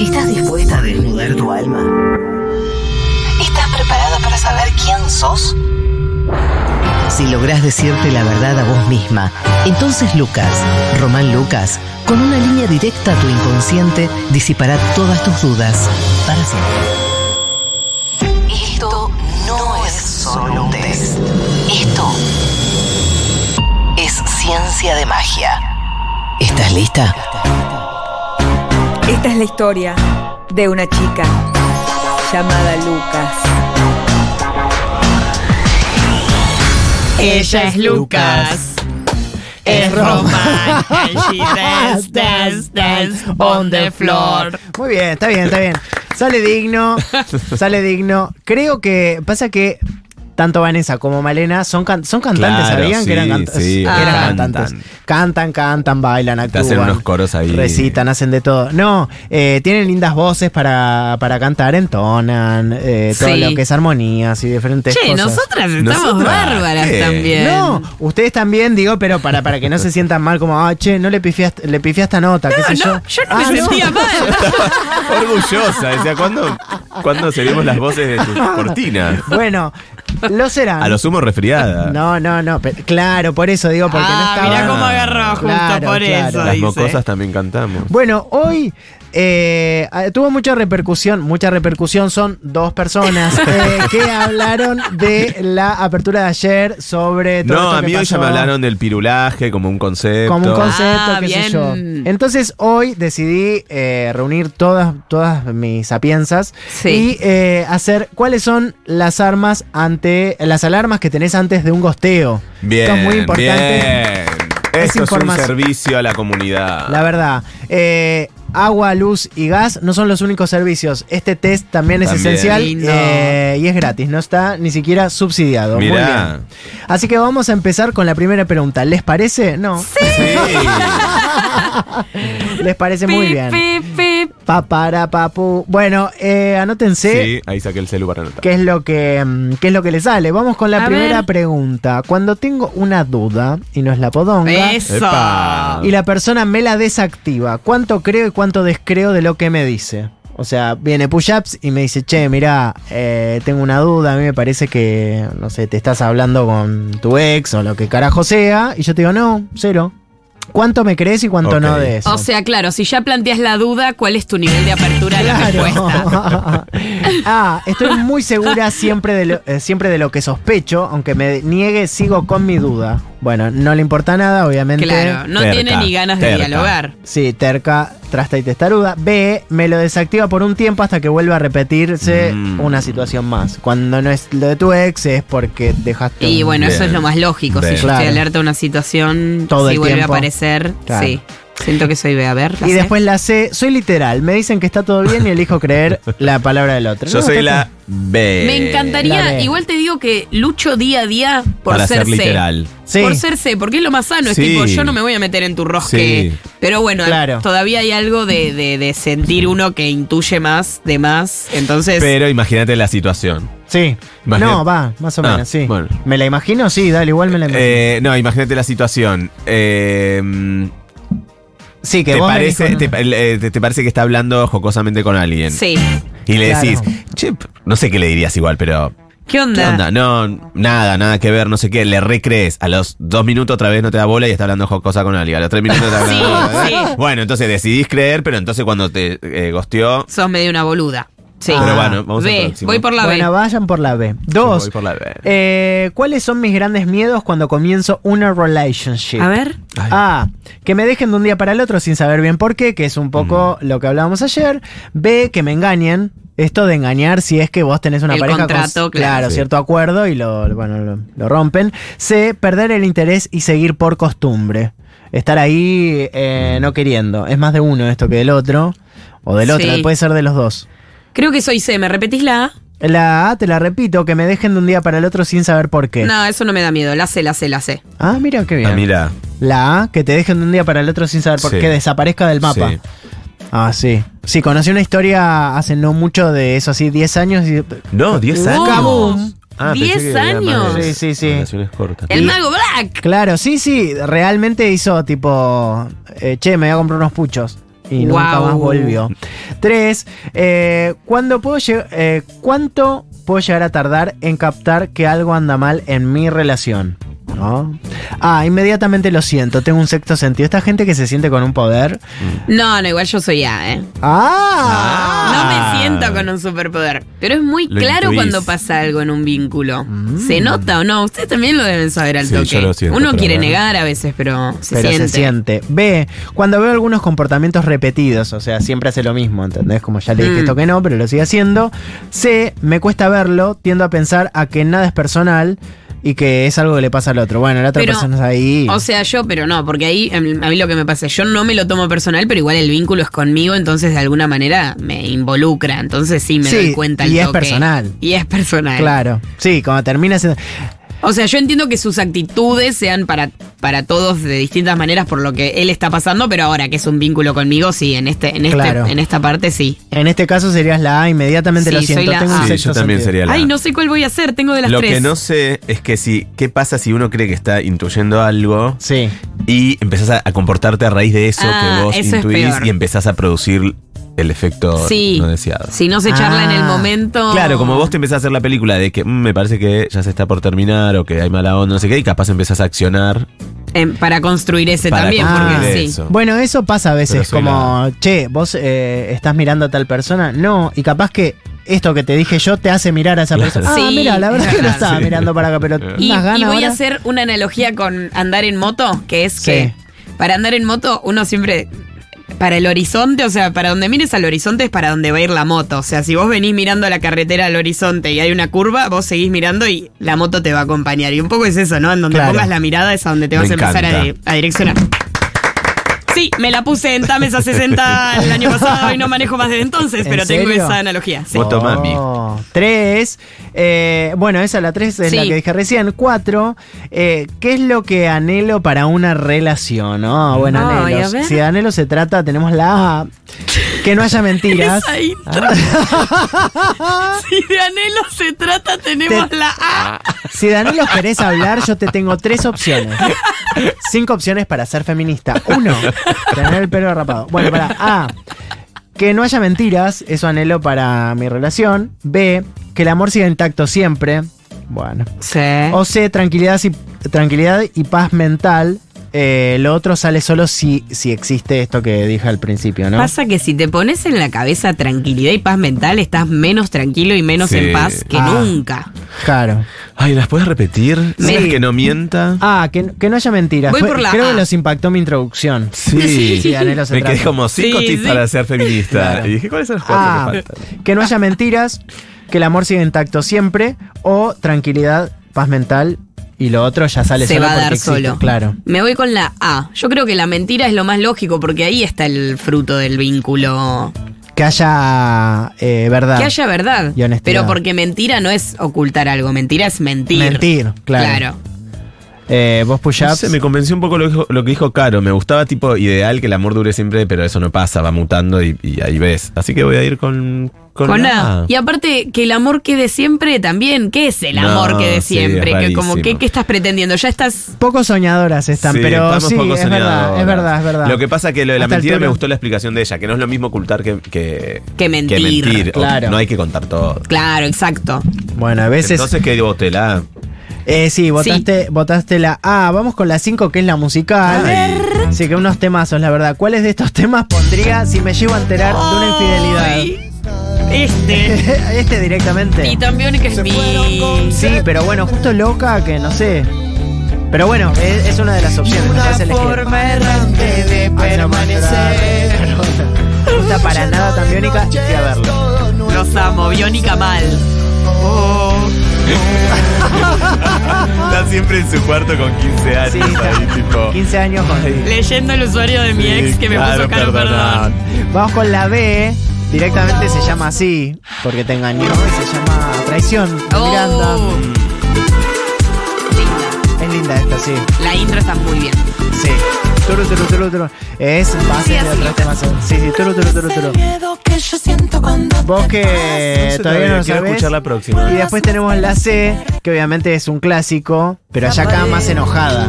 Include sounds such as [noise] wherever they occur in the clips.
¿Estás dispuesta a desnudar tu alma? ¿Estás preparada para saber quién sos? Si lográs decirte la verdad a vos misma, entonces Lucas, Román Lucas, con una línea directa a tu inconsciente, disipará todas tus dudas para siempre. Esto no es solo un test. Esto es ciencia de magia. ¿Estás lista? Esta es la historia de una chica llamada Lucas. Ella es Lucas. Es Román. And she [laughs] dance, dance, dance on the floor. Muy bien, está bien, está bien. Sale digno, [laughs] sale digno. Creo que pasa que tanto Vanessa como Malena son, can- son cantantes, Claro, ¿sabían? que eran, sí, canta- sí, eran cantan. cantantes. Cantan, cantan, bailan, actúan. hacen unos coros ahí. Recitan, hacen de todo. No, eh, tienen lindas voces para, para cantar, entonan, eh, todo Sí. lo que es armonías y diferentes Che, cosas. nosotras estamos Nosotras, bárbaras ¿qué? también. No, ustedes también, digo, pero para, para que no se sientan mal como, ah, che, no le pifié, a- le esta nota, qué sé yo. No, yo no me Ah, sentía mal. [laughs] Orgullosa. Decía, ¿cuándo, ¿cuándo seremos las voces de tus [laughs] cortinas? Bueno, lo serán. A lo sumo resfriada. No, no, no. pe- claro, por eso digo, porque no ah, estaba. mira cómo agarró justo Claro, por claro. eso. Las dice. mocosas también cantamos. Bueno, hoy eh, ah, tuvo mucha repercusión. Mucha repercusión son dos personas [laughs] eh, que hablaron de la apertura de ayer sobre todo No, esto a que mí hoy ya me hablaron del pirulaje como un concepto. Como un concepto, Ah, qué sé yo. Entonces hoy decidí eh, reunir todas, todas mis sapienzas Sí. y eh, hacer cuáles son las armas ante las alarmas que tenés antes de un gosteo. Bien, Esto es muy importante. bien. Esto es un servicio a la comunidad. La verdad. Eh, agua, luz y gas no son los únicos servicios. Este test también es También. esencial eh, y es gratis. No está ni siquiera subsidiado. Muy bien. Así que vamos a empezar con la primera pregunta. ¿Les parece? No. Sí. [laughs] Les parece muy Pi, bien. Pi, pi. Pa, para, papu. Bueno, eh, anótense. Sí, ahí saqué el celu para anotar. ¿Qué es, lo que, mm, ¿Qué es lo que le sale? Vamos con la A primera ver. pregunta. Cuando tengo una duda y no es la podonga, Eso. Epa. y la persona me la desactiva, ¿cuánto creo y cuánto descreo de lo que me dice? O sea, viene push-ups y me dice, che, mira, tengo una duda, a mí me parece que, no sé, te estás hablando con tu ex o lo que carajo sea, y yo te digo, no, cero. ¿Cuánto me crees y cuánto no de eso? O sea, claro, si ya planteas la duda, ¿cuál es tu nivel de apertura a la respuesta? [laughs] Ah, estoy muy segura siempre de, lo, eh, siempre de lo que sospecho, aunque me niegue, sigo con mi duda. Bueno, no le importa nada, obviamente. Claro, no Terca, tiene ni ganas de dialogar. Sí, terca, trasta y testaruda. B, me lo desactiva por un tiempo hasta que vuelva a repetirse Mm. una situación más. Cuando no es lo de tu ex, es porque dejaste. Y un- bueno, eso es lo más lógico. Bien. Si yo Claro. estoy alerta a una situación, Todo si el vuelve tiempo. a aparecer, Claro. sí. Siento que soy B. A ver, la Y C. después la C, soy literal. Me dicen que está todo bien y elijo creer la palabra del otro. Yo No, soy la B. Me encantaría, B. igual te digo que lucho día a día por Para ser, ser C. literal. Sí. Por ser C, porque es lo más sano. Es Sí. tipo, yo no me voy a meter en tu rosque. Sí. Pero bueno, Claro. todavía hay algo de, de- de sentir uno que intuye más de más. Entonces, Pero imagínate la situación. Sí. Imagínate- No, va, más o Ah, menos, sí. bueno. ¿Me la imagino? Sí, dale, igual me la imagino. Eh, no, imagínate la situación. Eh, sí, que te, vos parece, te, te- te parece que está hablando jocosamente con alguien. sí. Y le Claro. decís, che, no sé qué le dirías igual, pero. ¿Qué onda? ¿Qué onda? No, nada, nada que ver, no sé qué. Le recrees. A los dos minutos otra vez no te da bola y está hablando jocosa con alguien. A los tres minutos te da Sí, bola. sí. Bueno, entonces decidís creer, pero entonces cuando te eh, gosteó. Sos medio una boluda. Sí. Ah. Pero bueno, vamos al B, próximo. voy por la Bueno, B. vayan por la B. Yo Dos. voy por la B. eh, ¿Cuáles son mis grandes miedos cuando comienzo una relationship? A ver. Ay. A. Que me dejen de un día para el otro sin saber bien por qué, que es un poco Mm. lo que hablábamos ayer. B. Que me engañen. Esto de engañar si es que vos tenés una El pareja contrato, con claro. Sí. cierto acuerdo y lo, bueno, lo, lo rompen. C. Perder el interés y seguir por costumbre. Estar ahí eh, Mm. no queriendo. Es más de uno esto que del otro. O del otro, Sí. puede ser de los dos. Creo que soy C. ¿Me repetís la A? La A, te la repito, que me dejen de un día para el otro sin saber por qué. No, eso no me da miedo. La C, la C, la C. Ah, mira qué bien. Ah, mira. La A, que te dejen de un día para el otro sin saber por Sí. qué, desaparezca del mapa. Sí. Ah, sí. Sí, conocí una historia hace no mucho de eso, así, 10 años y... No, 10 Wow. años. Kaboom. Ah, pensé 10 que era más años. de Sí, sí, sí. Relaciones cortas. El mago Black. Claro, sí, sí, realmente hizo tipo, eh, che, me voy a comprar unos puchos. Y nunca más volvió. Tres, eh, ¿cuándo puedo eh, ¿cuánto puedo llegar a tardar en captar que algo anda mal en mi relación? ¿No? Ah, inmediatamente lo siento, tengo un sexto sentido. Esta gente que se siente con un poder. No, no, igual yo soy A, ¿eh? ¡Ah! No me siento con un superpoder. Pero es muy Lo claro intuís. cuando pasa algo en un vínculo. Mm. ¿Se nota o no? Ustedes también lo deben saber al Sí, toque. yo lo siento, Uno quiere bueno. negar a veces, pero se pero siente. se siente. B, cuando veo algunos comportamientos repetidos, o sea, siempre hace lo mismo, ¿entendés? Como ya le dije Mm. esto que no, pero lo sigue haciendo. C, me cuesta verlo, tiendo a pensar a que nada es personal y que es algo que le pasa al otro. Bueno, la otra Pero, persona está ahí. O sea, yo, pero no, porque ahí em, a mí lo que me pasa, yo no me lo tomo personal, pero igual el vínculo es conmigo, entonces de alguna manera me involucra. Entonces sí me Sí, doy cuenta al y es toque. personal. Y es personal. claro. Sí, cuando termina siendo- O sea, yo entiendo que sus actitudes sean para, para todos de distintas maneras por lo que él está pasando, pero ahora que es un vínculo conmigo, sí, en este, en este, Claro. en esta parte sí. En este caso serías la A, inmediatamente Sí, lo soy siento. la tengo un A. Sí, yo también sentido. sería la Ay, no sé cuál voy a hacer, tengo de las Lo tres. que no sé es que si, ¿qué pasa si uno cree que está intuyendo algo Sí. y empezás a, a comportarte a raíz de eso Ah, que vos eso es intuís y empezás a producir el efecto Sí. no deseado? Si no se charla en el Ah. momento. Claro, como vos te empezás a hacer la película de que "Mm, me parece que ya se está por terminar o que hay mala onda, no sé qué, y capaz empezás a accionar. em, para construir ese Para también, construir porque sí. Bueno, eso pasa a veces, como, che, vos eh, estás mirando a tal persona. No, y capaz que esto que te dije yo te hace mirar a esa Claro. persona. Ah, Sí, mira, la verdad es que no [laughs] estaba Sí. mirando para acá, pero Y, unas ganas y voy ahora. a hacer una analogía con andar en moto, que es Sí. que para andar en moto uno siempre... Para el horizonte, o sea, para donde mires al horizonte es para donde va a ir la moto. O sea, si vos venís mirando a la carretera al horizonte y hay una curva, vos seguís mirando y la moto te va a acompañar. Y un poco es eso, ¿no? En donde Claro. pongas la mirada es a donde te Me vas a empezar a direccionar. Sí, me la puse en Tames a 60 el año pasado y no manejo más desde entonces, ¿En pero tengo esa analogía. sí. Moto mami. Oh, Tres. eh, bueno, esa la tres es la que dije recién. Cuatro. eh, ¿Qué es lo que anhelo para una relación? Oh, bueno, Ay, anhelos. Si de anhelo se trata, tenemos la A. [laughs] Que no haya mentiras. Esa intro. si de anhelo se trata, tenemos Te- la A. Si de anhelos querés hablar, yo te tengo tres opciones. Cinco opciones para ser feminista. Uno, tener el pelo rapado. Bueno, para A, que no haya mentiras, eso anhelo para mi relación. B, que el amor siga intacto siempre. Bueno. Sí. O C, tranquilidad y, tranquilidad y paz mental. Eh, lo otro sale solo si, si existe esto que dije al principio, ¿no? Pasa que si te pones en la cabeza tranquilidad y paz mental, estás menos tranquilo y menos Sí. en paz que Ah. nunca. Claro. Ay, ¿las puedes repetir? ¿Sabes que no mienta? Ah, que, que no haya mentiras. Voy Fue- por la creo A. que los impactó mi introducción. Sí. [laughs] Sí, se Me quedé como cinco Sí, tips sí. para ser feminista. Claro. Y dije, ¿cuáles son los cuatro Ah, que faltan? que no haya mentiras, que el amor siga intacto siempre, o tranquilidad, paz mental, y lo otro ya sale Se solo va a dar existe, solo. Claro. Me voy con la A. Yo creo que la mentira es lo más lógico porque ahí está el fruto del vínculo. Que haya eh, verdad. Que haya verdad. Y honestidad. Pero porque mentira no es ocultar algo, mentira es mentir. Mentir, claro. Eh, Vos push No sé, me convenció un poco lo que, dijo, lo que dijo Caro. Me gustaba tipo ideal que el amor dure siempre, pero eso no pasa, va mutando y, y ahí ves. Así que voy a ir con, con, Con la A. Y aparte, que el amor quede siempre también. ¿Qué es el No, amor quede sí, siempre? es que como. ¿qué, qué estás pretendiendo? Ya estás. Poco soñadoras están, Sí, pero estamos sí, poco es verdad, es verdad, es verdad. Lo que pasa que lo de la Hasta mentira me gustó la explicación de ella, que no es lo mismo ocultar que, que, Que mentir. Claro. no hay que contar todo. Claro, exacto. Bueno, a veces. Entonces, ¿qué voté? Eh, sí, votaste, votaste la A. Vamos con la 5, que es la musical. Ay. Sí, que unos temazos, la verdad. ¿Cuáles de estos temas pondría si me llego a enterar de una infidelidad? Ay, Este. este directamente. Y también que es mi. Sí, pero bueno, justo loca que no sé. Pero bueno, es, es una de las opciones. hace elegir. errante de Ay, no, No está para nada tan biónica. Fui a verlo. Los amo, biónica mal. Oh. Está siempre en su cuarto con 15 años. Sí, ahí, tipo. 15 años con. Leyendo el usuario de mi Sí, ex que me claro, puso caro perdonad. perdón. Vamos con la B. Directamente se llama así, porque te engañó. y Se llama Traición de Miranda. Sí. La intro está muy bien. Sí. Turu, turu, turu, turu. Es base de otros temas. Sí, sí, turu, turu, turu, turu. Vos que todavía todavía, no lo quiero sabés. escuchar la próxima. Y después tenemos la C, que obviamente es un clásico, pero ya acá más enojada.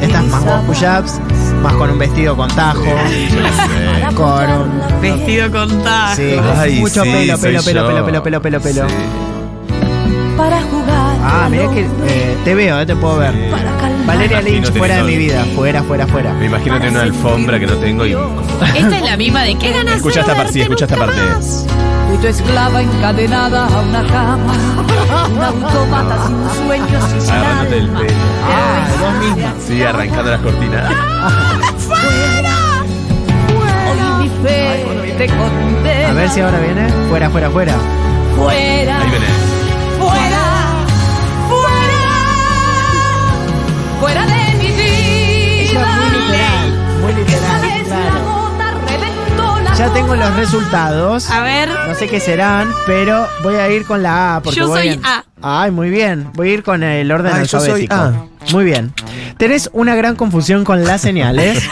Esta es más vos push-ups. Más con un vestido con tajo. [laughs] con un. Vestido con tajo. Sí, Ay, mucho sí, pelo, soy pelo, pelo, yo. pelo, pelo, pelo, pelo, pelo. Sí. Para jugar. Ah, mirá que eh, te veo, eh, te puedo ver. Para calmar. Valeria Lynch, fuera de mi vida. Fuera, fuera, fuera. Me imagino tener una alfombra que no tengo y. Esta es la misma de qué ganas. Escucha esta parte, sí, escucha esta parte. Fui tu esclava encadenada a una cama. Un autómata sin sueños y sin Agarrándote el alma. pelo. Ah, vos misma. Sí, arrancando las cortinas. [laughs] Hoy mi fe te. A ver si ahora viene. Fuera, fuera, fuera. Fuera. Ahí viene. Ya tengo los resultados. A ver. No sé qué serán, pero voy a ir con la A. Porque Yo voy soy en- A. Ay, muy bien. Voy a ir con el orden Ay, yo soy alfabético. A. Muy bien. Tenés una gran confusión con las señales.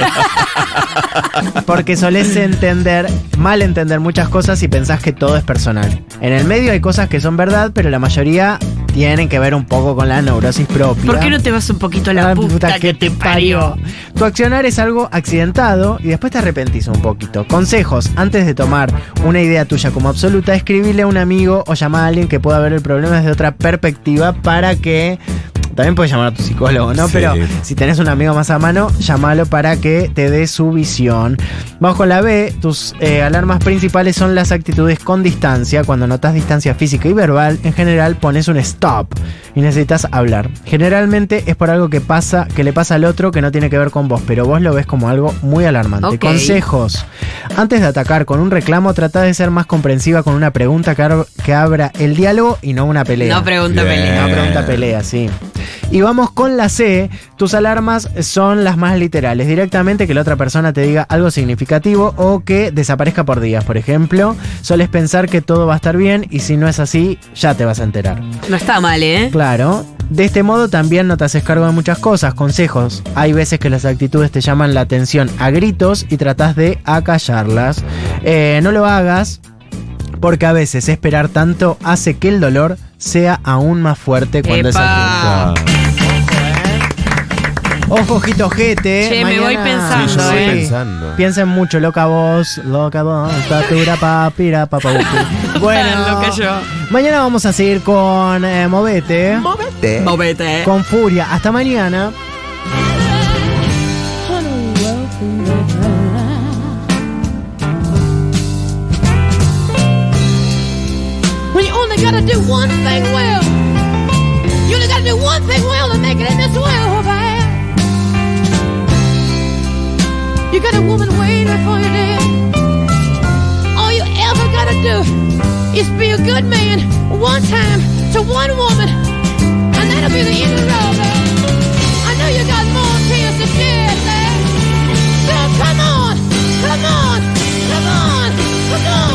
[laughs] porque solés entender, mal entender muchas cosas y pensás que todo es personal. En el medio hay cosas que son verdad, pero la mayoría tienen que ver un poco con la neurosis propia. ¿Por qué no te vas un poquito a la Ah, puta, que te parió? Tu accionar es algo accidentado y después te arrepentís un poquito. Consejos, antes de tomar una idea tuya como absoluta, escribile a un amigo o llamar a alguien que pueda ver el problema desde otra perspectiva para que... También puedes llamar a tu psicólogo, ¿no? Sí. Pero si tenés un amigo más a mano, llámalo para que te dé su visión. Vamos con la B. Tus eh, alarmas principales son las actitudes con distancia. Cuando notas distancia física y verbal, en general pones un stop y necesitas hablar. Generalmente es por algo que pasa, que le pasa al otro que no tiene que ver con vos, pero vos lo ves como algo muy alarmante. Consejos. Antes de atacar con un reclamo, trata de ser más comprensiva con una pregunta que, abra el diálogo y no una pelea. No pregunta Bien. pelea. Una pregunta pelea, sí. Y vamos con la C. Tus alarmas son las más literales. Directamente que la otra persona te diga algo significativo o que desaparezca por días. Por ejemplo, soles pensar que todo va a estar bien y si no es así, ya te vas a enterar. No está mal, ¿eh? Claro. De este modo también no te haces cargo de muchas cosas. Consejos. Hay veces que las actitudes te llaman la atención a gritos y tratas de acallarlas. Eh, no lo hagas porque a veces esperar tanto hace que el dolor sea aún más fuerte cuando es Epa. activo. Ojo, ojito, ojete. Che, me voy pensando, Sí, yo estoy eh. pensando. Piensen mucho, loca vos, loca vos, tatura papira, papá. [laughs] Bueno, Loca yo. mañana vamos a seguir con eh, Movete. Movete. Con furia. Hasta mañana. only got to do one thing well. You only got to do one thing well to make it in this world, oh, man. You got a woman waiting for you there. All you ever got to do is be a good man one time to one woman, and that'll be the end of the road, man. I know you got more tears to shed, man. So come on, come on, come on, come on.